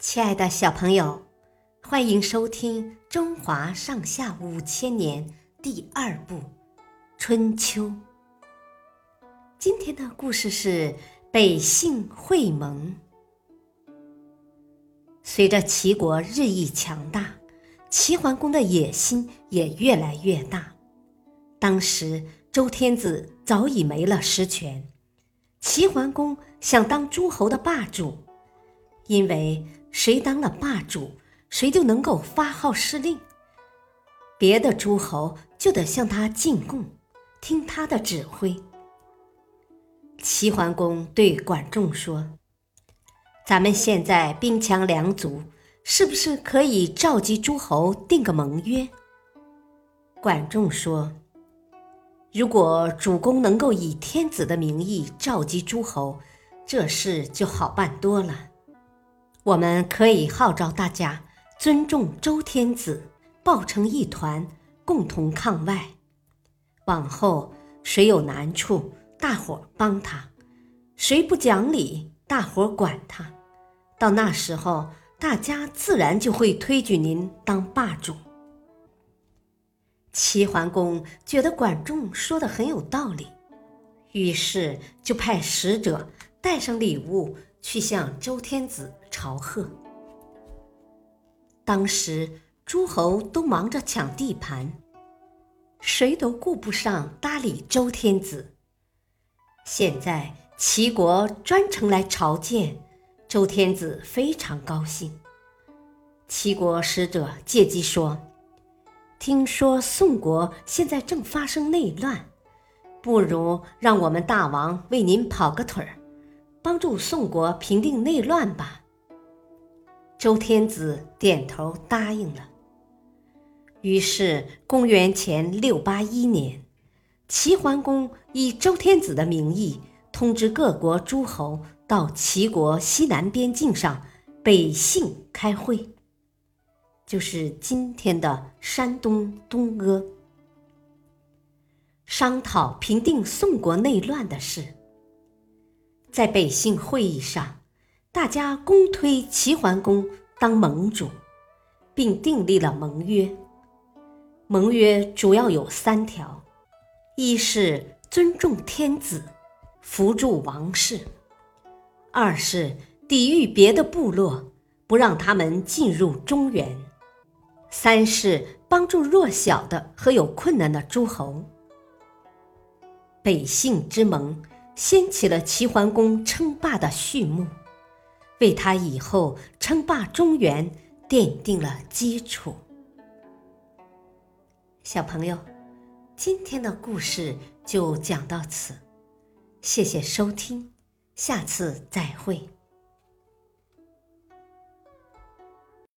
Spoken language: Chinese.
亲爱的小朋友，欢迎收听《中华上下五千年》第二部《春秋》。今天的故事是北杏会盟。随着齐国日益强大，齐桓公的野心也越来越大。当时周天子早已没了实权，齐桓公想当诸侯的霸主，因为。谁当了霸主，谁就能够发号施令。别的诸侯就得向他进贡，听他的指挥。齐桓公对管仲说：“咱们现在兵强粮足，是不是可以召集诸侯定个盟约？”管仲说：“如果主公能够以天子的名义召集诸侯，这事就好办多了。”我们可以号召大家尊重周天子，抱成一团，共同抗外。往后谁有难处，大伙帮他；谁不讲理，大伙管他。到那时候，大家自然就会推举您当霸主。齐桓公觉得管仲说的很有道理，于是就派使者带上礼物。去向周天子朝贺。当时诸侯都忙着抢地盘，谁都顾不上搭理周天子。现在齐国专程来朝见，周天子非常高兴。齐国使者借机说：“听说宋国现在正发生内乱，不如让我们大王为您跑个腿儿。”帮助宋国平定内乱吧。周天子点头答应了。于是，公元前六八一年，齐桓公以周天子的名义通知各国诸侯到齐国西南边境上北杏开会，就是今天的山东东阿，商讨平定宋国内乱的事。在北杏会议上，大家公推齐桓公当盟主，并订立了盟约。盟约主要有三条：一是尊重天子，扶助王室；二是抵御别的部落，不让他们进入中原；三是帮助弱小的和有困难的诸侯。北杏之盟。掀起了齐桓公称霸的序幕，为他以后称霸中原奠定了基础。小朋友，今天的故事就讲到此，谢谢收听，下次再会。